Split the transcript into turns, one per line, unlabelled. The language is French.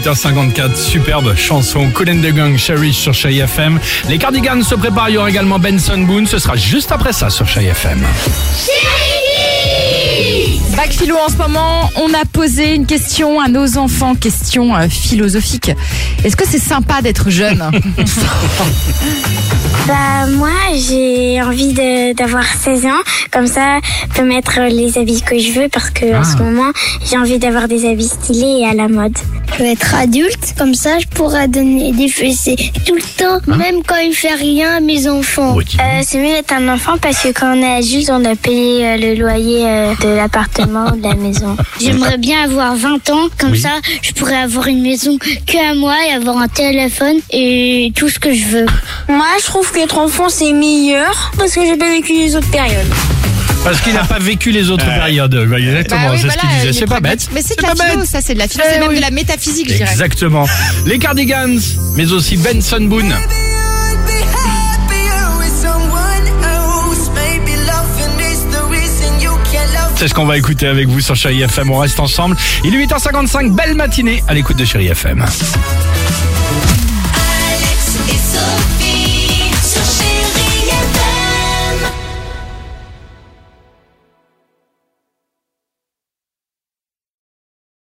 8h54, superbe chanson Cool and the Gang, Cherish sur Chai FM. Les Cardigans se préparent, il y aura également Benson Boone, ce sera juste après ça sur Chai FM.
Bac philo en ce moment, on a posé une question à nos enfants, question euh, philosophique. Est-ce que c'est sympa d'être jeune?
Bah moi j'ai envie d'avoir 16 ans, comme ça je peux mettre les habits que je veux parce que en ce moment j'ai envie d'avoir des habits stylés et à la mode.
Je veux être adulte, comme ça je pourrais donner des fessées tout le temps, même quand il fait rien à mes enfants.
Oui.
Euh, c'est mieux d'être un enfant parce que quand on est adulte on doit payer euh, le loyer euh, de l'appartement ou de la maison.
J'aimerais bien avoir 20 ans, comme
Oui.
ça je pourrais avoir une maison que à moi et avoir un téléphone et tout ce que je veux.
Moi je trouve qu'être enfant c'est meilleur parce que j'ai pas vécu les autres périodes.
Parce qu'il n'a pas vécu les autres périodes. Bah, exactement,
Bah oui,
c'est
voilà,
ce qu'il disait. C'est pas bête.
Mais c'est de
pas
la philo, ça c'est de la philo,
Eh
c'est même
oui.
de la métaphysique, je dirais.
Exactement. Les Cardigans, mais aussi Benson Boone. C'est ce qu'on va écouter avec vous sur Chéri FM. On reste ensemble. Il est 8h55. Belle matinée à l'écoute de Chéri FM.